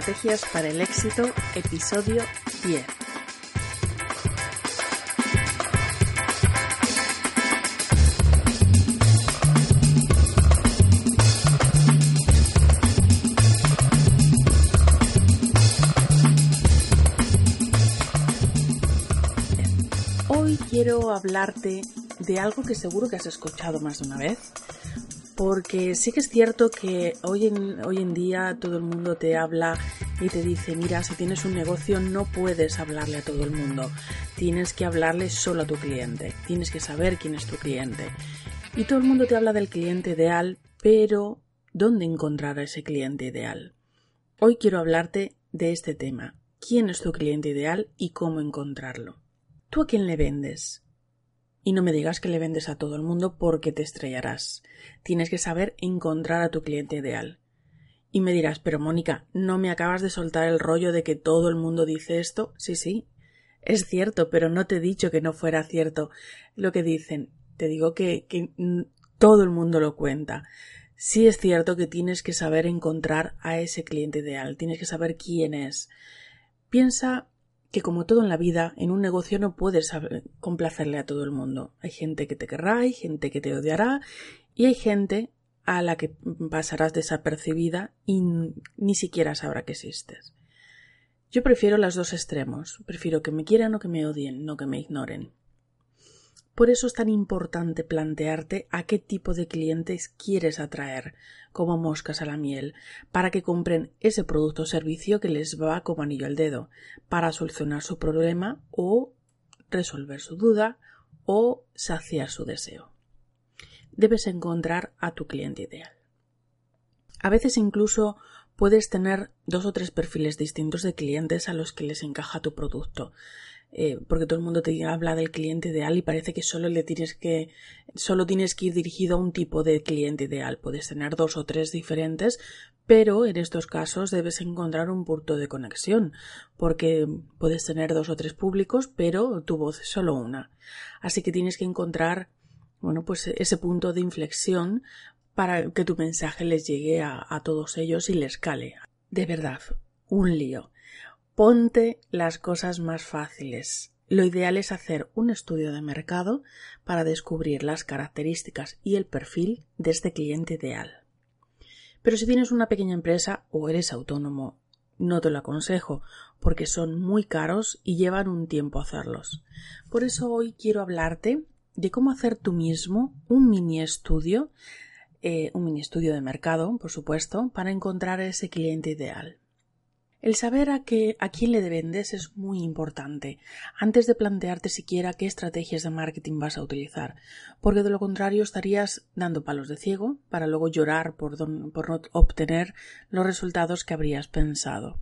Estrategias para el éxito, episodio 10. Hoy quiero hablarte de algo que seguro que has escuchado más de una vez, porque sí que es cierto que hoy en, hoy en día todo el mundo te habla y te dice, mira, si tienes un negocio no puedes hablarle a todo el mundo, tienes que hablarle solo a tu cliente, tienes que saber quién es tu cliente. Y todo el mundo te habla del cliente ideal, pero ¿dónde encontrar a ese cliente ideal? Hoy quiero hablarte de este tema, quién es tu cliente ideal y cómo encontrarlo. ¿Tú a quién le vendes? Y no me digas que le vendes a todo el mundo porque te estrellarás. Tienes que saber encontrar a tu cliente ideal. Y me dirás, pero Mónica, ¿no me acabas de soltar el rollo de que todo el mundo dice esto? Sí, sí. Es cierto, pero no te he dicho que no fuera cierto lo que dicen. Te digo que, todo el mundo lo cuenta. Sí es cierto que tienes que saber encontrar a ese cliente ideal, tienes que saber quién es. Piensa que como todo en la vida, en un negocio no puedes complacerle a todo el mundo. Hay gente que te querrá, hay gente que te odiará y hay gente a la que pasarás desapercibida y ni siquiera sabrá que existes. Yo prefiero los dos extremos, prefiero que me quieran o que me odien, no que me ignoren. Por eso es tan importante plantearte a qué tipo de clientes quieres atraer, como moscas a la miel, para que compren ese producto o servicio que les va como anillo al dedo, para solucionar su problema o resolver su duda o saciar su deseo. Debes encontrar a tu cliente ideal. A veces incluso puedes tener dos o tres perfiles distintos de clientes a los que les encaja tu producto. Eh, porque todo el mundo te habla del cliente ideal y parece que solo le tienes que solo tienes que ir dirigido a un tipo de cliente ideal. Puedes tener dos o tres diferentes, pero en estos casos debes encontrar un punto de conexión, porque puedes tener dos o tres públicos, pero tu voz es solo una. Así que tienes que encontrar bueno, pues ese punto de inflexión para que tu mensaje les llegue a, a todos ellos y les cale. De verdad, un lío. Ponte las cosas más fáciles. Lo ideal es hacer un estudio de mercado para descubrir las características y el perfil de este cliente ideal. Pero si tienes una pequeña empresa o eres autónomo, no te lo aconsejo porque son muy caros y llevan un tiempo hacerlos. Por eso hoy quiero hablarte de cómo hacer tú mismo un mini estudio, eh, un mini estudio de mercado, por supuesto, para encontrar ese cliente ideal. El saber a, qué, a quién le vendes es muy importante antes de plantearte siquiera qué estrategias de marketing vas a utilizar, porque de lo contrario estarías dando palos de ciego para luego llorar por, no obtener los resultados que habrías pensado.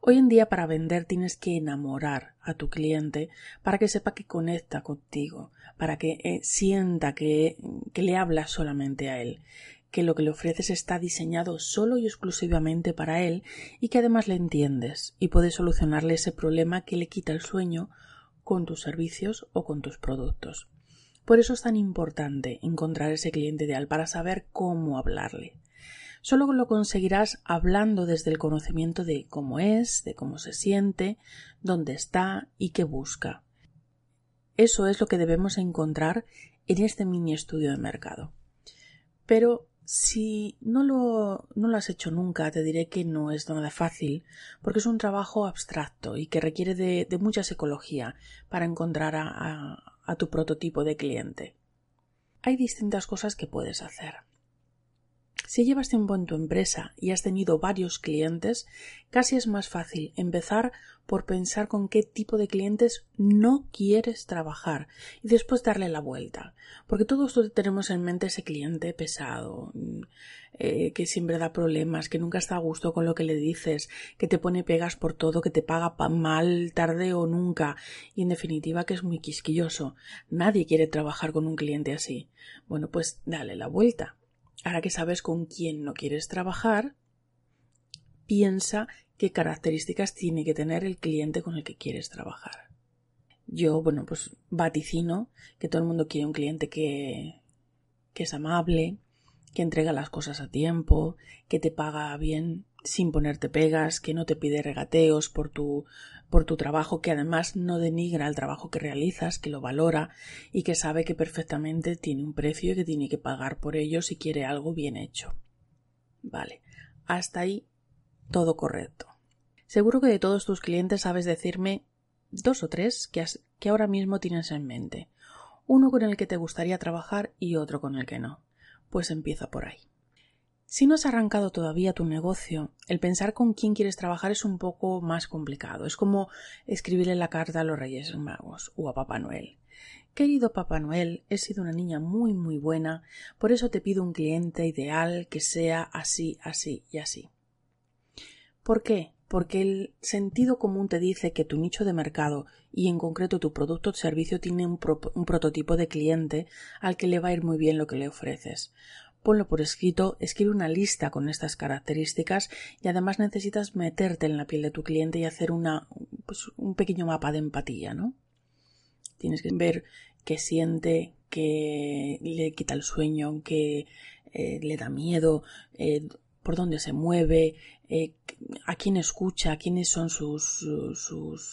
Hoy en día para vender tienes que enamorar a tu cliente para que sepa que conecta contigo, para que eh, sienta que le hablas solamente a él que lo que le ofreces está diseñado solo y exclusivamente para él y que además le entiendes y puedes solucionarle ese problema que le quita el sueño con tus servicios o con tus productos. Por eso es tan importante encontrar ese cliente ideal para saber cómo hablarle. Solo lo conseguirás hablando desde el conocimiento de cómo es, de cómo se siente, dónde está y qué busca. Eso es lo que debemos encontrar en este mini estudio de mercado. Pero si no lo, no lo has hecho nunca, te diré que no es nada fácil, porque es un trabajo abstracto y que requiere de, mucha psicología para encontrar a, a tu prototipo de cliente. Hay distintas cosas que puedes hacer. Si llevas tiempo en tu empresa y has tenido varios clientes, casi es más fácil empezar por pensar con qué tipo de clientes no quieres trabajar y después darle la vuelta. Porque todos tenemos en mente ese cliente pesado, eh, que siempre da problemas, que nunca está a gusto con lo que le dices, que te pone pegas por todo, que te paga mal tarde o nunca y en definitiva que es muy quisquilloso. Nadie quiere trabajar con un cliente así. Bueno, pues dale la vuelta Ahora que sabes con quién no quieres trabajar, piensa qué características tiene que tener el cliente con el que quieres trabajar. Yo, bueno, pues vaticino que todo el mundo quiere un cliente que, que es amable, que entrega las cosas a tiempo, que te paga bien sin ponerte pegas, que no te pide regateos por tu, por tu trabajo, que además no denigra el trabajo que realizas, que lo valora y que sabe que perfectamente tiene un precio y que tiene que pagar por ello si quiere algo bien hecho. Vale, hasta ahí todo correcto. Seguro que de todos tus clientes sabes decirme dos o tres que, que ahora mismo tienes en mente. Uno con el que te gustaría trabajar y otro con el que no. Pues empieza por ahí. Si no has arrancado todavía tu negocio, el pensar con quién quieres trabajar es un poco más complicado. Es como escribirle la carta a los Reyes Magos o a Papá Noel. Querido Papá Noel, he sido una niña muy muy buena, por eso te pido un cliente ideal que sea así, así y así. ¿Por qué? Porque el sentido común te dice que tu nicho de mercado y en concreto tu producto o servicio tiene un, prototipo de cliente al que le va a ir muy bien lo que le ofreces ponlo por escrito, escribe una lista con estas características y además necesitas meterte en la piel de tu cliente y hacer una, pues, un pequeño mapa de empatía, ¿no? Tienes que ver qué siente, qué le quita el sueño, qué eh, le da miedo, eh, por dónde se mueve, eh, a quién escucha, quiénes son sus,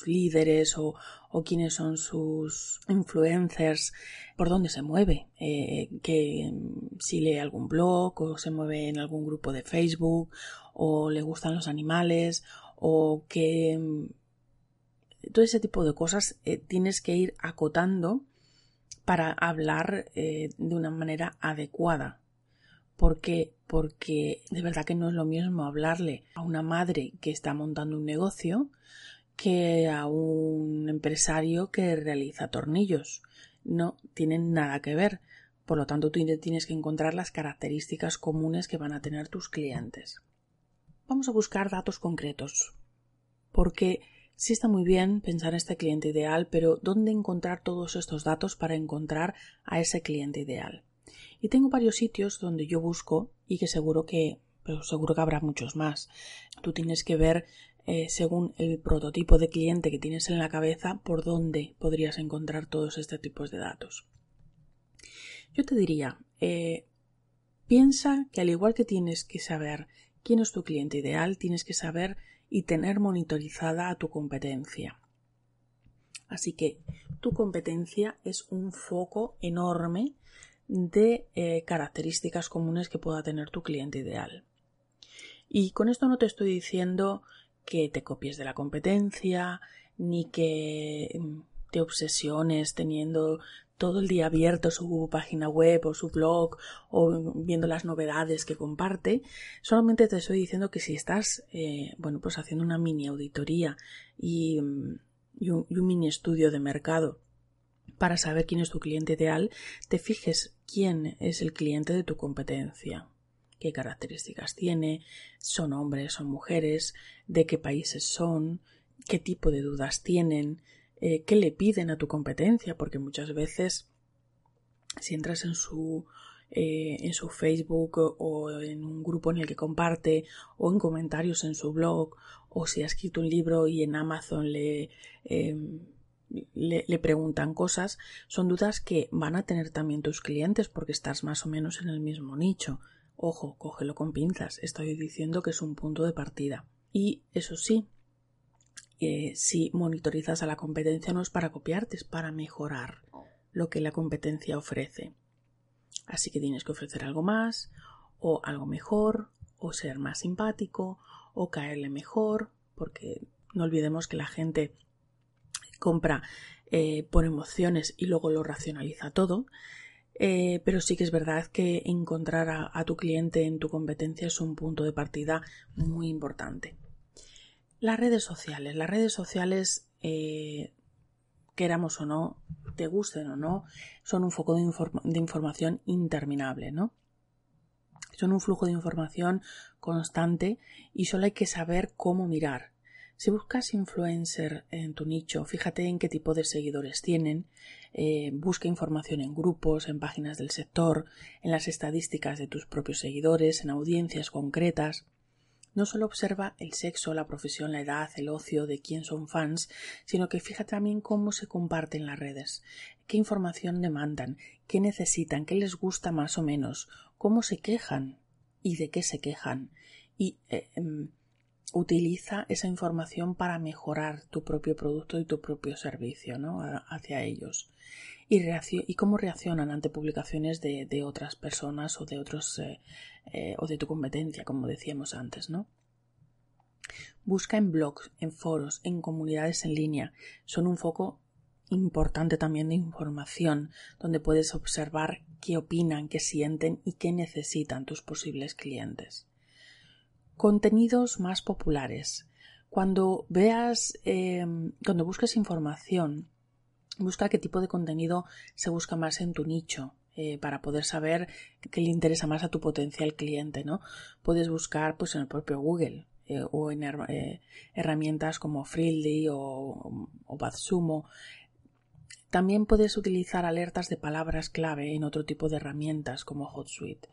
líderes o, o, quiénes son sus influencers, por dónde se mueve, eh, que si lee algún blog o se mueve en algún grupo de Facebook o le gustan los animales o que todo ese tipo de cosas eh, tienes que ir acotando para hablar de una manera adecuada ¿Por qué? Porque de verdad que no es lo mismo hablarle a una madre que está montando un negocio que a un empresario que realiza tornillos. No tienen nada que ver. Por lo tanto, tú tienes que encontrar las características comunes que van a tener tus clientes. Vamos a buscar datos concretos. Porque sí está muy bien pensar en este cliente ideal, pero ¿dónde encontrar todos estos datos para encontrar a ese cliente ideal? Y tengo varios sitios donde yo busco y que seguro que, pero seguro que habrá muchos más. Tú tienes que ver eh, según el prototipo de cliente que tienes en la cabeza por dónde podrías encontrar todos estos tipos de datos. Yo te diría, eh, piensa que al igual que tienes que saber quién es tu cliente ideal, tienes que saber y tener monitorizada a tu competencia. Así que tu competencia es un foco enorme de eh, características comunes que pueda tener tu cliente ideal. Y con esto no te estoy diciendo que te copies de la competencia, ni que mm, te obsesiones teniendo todo el día abierto su página web o su blog o viendo las novedades que comparte. Solamente te estoy diciendo que si estás, eh, bueno, pues haciendo una mini auditoría y, mm, y un mini estudio de mercado para saber quién es tu cliente ideal, te fijes quién es el cliente de tu competencia, qué características tiene, son hombres, son mujeres, de qué países son, qué tipo de dudas tienen, eh, qué le piden a tu competencia, porque muchas veces si entras en su eh, en su Facebook o en un grupo en el que comparte o en comentarios en su blog o si ha escrito un libro y en Amazon le em, le, preguntan cosas, son dudas que van a tener también tus clientes porque estás más o menos en el mismo nicho. Ojo, cógelo con pinzas. Estoy diciendo que es un punto de partida. Y eso sí, eh, si monitorizas a la competencia no es para copiarte, es para mejorar lo que la competencia ofrece. Así que tienes que ofrecer algo más, o algo mejor, o ser más simpático, o caerle mejor, porque no olvidemos que la gente compra eh, por emociones y luego lo racionaliza todo. Eh, pero sí que es verdad que encontrar a, tu cliente en tu competencia es un punto de partida muy importante. Las redes sociales. Las redes sociales, eh, queramos o no, te gusten o no, son un foco de, de información interminable, ¿no? Son un flujo de información constante y solo hay que saber cómo mirar. Si buscas influencer en tu nicho, fíjate en qué tipo de seguidores tienen, eh, busca información en grupos, en páginas del sector, en las estadísticas de tus propios seguidores, en audiencias concretas. No solo observa el sexo, la profesión, la edad, el ocio, de quién son fans, sino que fíjate también cómo se comparten las redes, qué información demandan, qué necesitan, qué les gusta más o menos, cómo se quejan y de qué se quejan. Eh, em, utiliza esa información para mejorar tu propio producto y tu propio servicio ¿no? hacia ellos y, cómo reaccionan ante publicaciones de, otras personas o de otros eh, eh, o de tu competencia como decíamos antes ¿no? busca en blogs en foros en comunidades en línea son un foco importante también de información donde puedes observar qué opinan qué sienten y qué necesitan tus posibles clientes Contenidos más populares. Cuando veas, em, cuando busques información, busca qué tipo de contenido se busca más en tu nicho. Eh, para poder saber qué le interesa más a tu potencial cliente, ¿no? Puedes buscar pues en el propio Google eh, o en eh, herramientas como Freely o, o BadSumo. También puedes utilizar alertas de palabras clave en otro tipo de herramientas como HotSuite.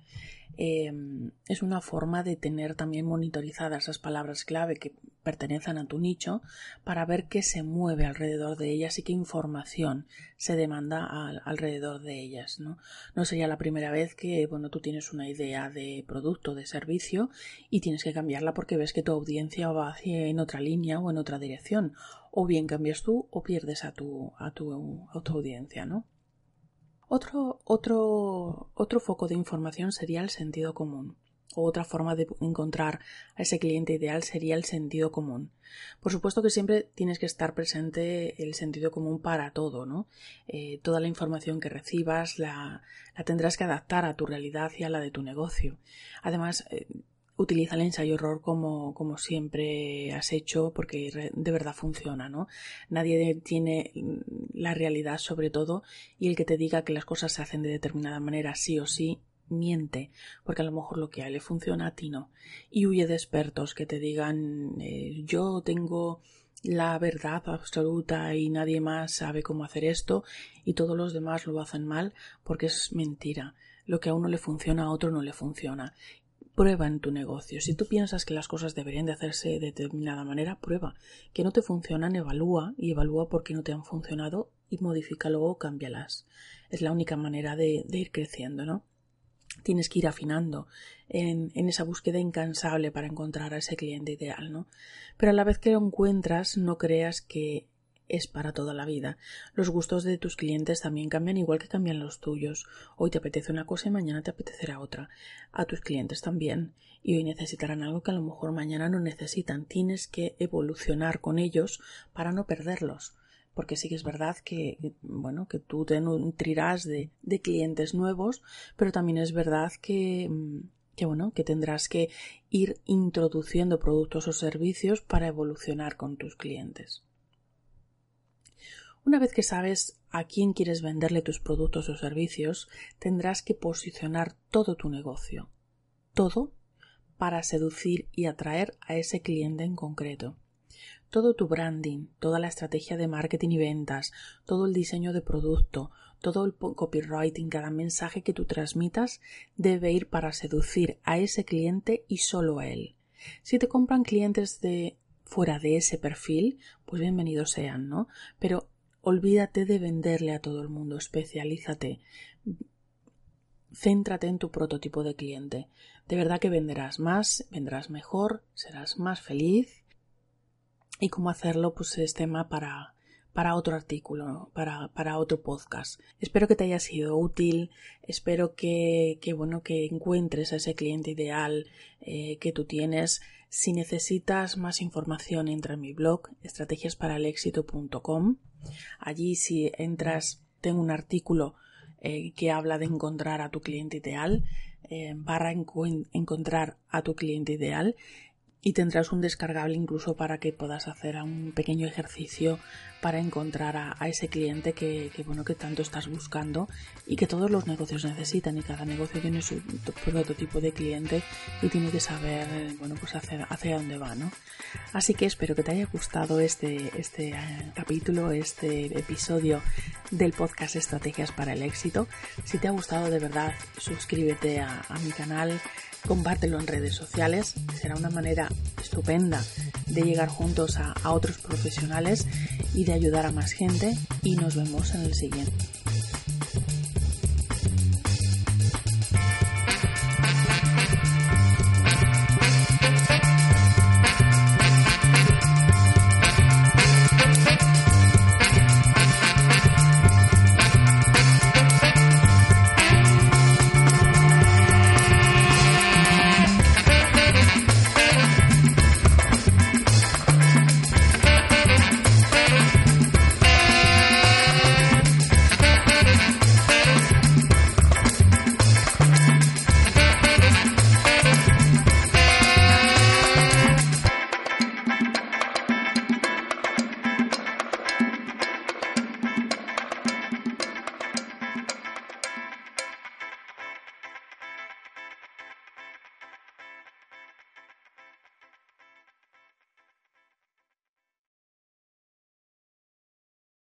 Em, es una forma de tener también monitorizadas esas palabras clave que pertenecen a tu nicho para ver qué se mueve alrededor de ellas y qué información se demanda alrededor de ellas. ¿no? no sería la primera vez que bueno, tú tienes una idea de producto, de servicio y tienes que cambiarla porque ves que tu audiencia va hacia en otra línea o en otra dirección. O bien cambias tú o pierdes a tu, a tu, a tu audiencia, ¿no? Otro, otro, otro foco de información sería el sentido común. otra forma de encontrar a ese cliente ideal sería el sentido común. Por supuesto que siempre tienes que estar presente el sentido común para todo, ¿no? Eh, toda la información que recibas la, la, tendrás que adaptar a tu realidad y a la de tu negocio. Además, eh, utiliza el ensayo error como, como siempre has hecho porque de verdad funciona, ¿no? Nadie tiene la realidad sobre todo y el que te diga que las cosas se hacen de determinada manera sí o sí miente, porque a lo mejor lo que a él le funciona a ti no. Y huye de expertos que te digan eh, yo tengo la verdad absoluta y nadie más sabe cómo hacer esto y todos los demás lo hacen mal porque es mentira. Lo que a uno le funciona a otro no le funciona prueba en tu negocio. Si tú piensas que las cosas deberían de hacerse de determinada manera, prueba. Que no te funcionan, evalúa y evalúa por qué no te han funcionado y modifica luego cámbialas. Es la única manera de, ir creciendo, ¿no? Tienes que ir afinando en, esa búsqueda incansable para encontrar a ese cliente ideal, ¿no? Pero a la vez que lo encuentras, no creas que es para toda la vida. Los gustos de tus clientes también cambian igual que cambian los tuyos. Hoy te apetece una cosa y mañana te apetecerá otra. A tus clientes también. Y hoy necesitarán algo que a lo mejor mañana no necesitan. Tienes que evolucionar con ellos para no perderlos. Porque sí que es verdad que, bueno, que tú te nutrirás de, de clientes nuevos, pero también es verdad que, que bueno, que tendrás que ir introduciendo productos o servicios para evolucionar con tus clientes. Una vez que sabes a quién quieres venderle tus productos o servicios, tendrás que posicionar todo tu negocio, todo para seducir y atraer a ese cliente en concreto. Todo tu branding, toda la estrategia de marketing y ventas, todo el diseño de producto, todo el copywriting, cada mensaje que tú transmitas debe ir para seducir a ese cliente y solo a él. Si te compran clientes de fuera de ese perfil, pues bienvenidos sean, ¿no? Pero Olvídate de venderle a todo el mundo, especialízate. Céntrate en tu prototipo de cliente. De verdad que venderás más, vendrás mejor, serás más feliz. Y cómo hacerlo, pues es tema para, para otro artículo, para, para, otro podcast. Espero que te haya sido útil, espero que, que bueno, que encuentres a ese cliente ideal eh, que tú tienes. Si necesitas más información, entra en mi blog estrategiasparalexito.com Allí si entras tengo un artículo eh, que habla de encontrar a tu cliente ideal, eh, barra encontrar a tu cliente ideal y tendrás un descargable incluso para que puedas hacer un pequeño ejercicio para encontrar a, ese cliente que, bueno que tanto estás buscando y que todos los negocios necesitan y cada negocio tiene su prototipo de cliente y tiene que saber bueno pues hacia, hacia dónde va ¿no? así que espero que te haya gustado este, este eh, capítulo este episodio del podcast estrategias para el éxito si te ha gustado de verdad suscríbete a, a mi canal compártelo en redes sociales, será una manera estupenda de llegar juntos a, a otros profesionales y de ayudar a más gente y nos vemos en el siguiente.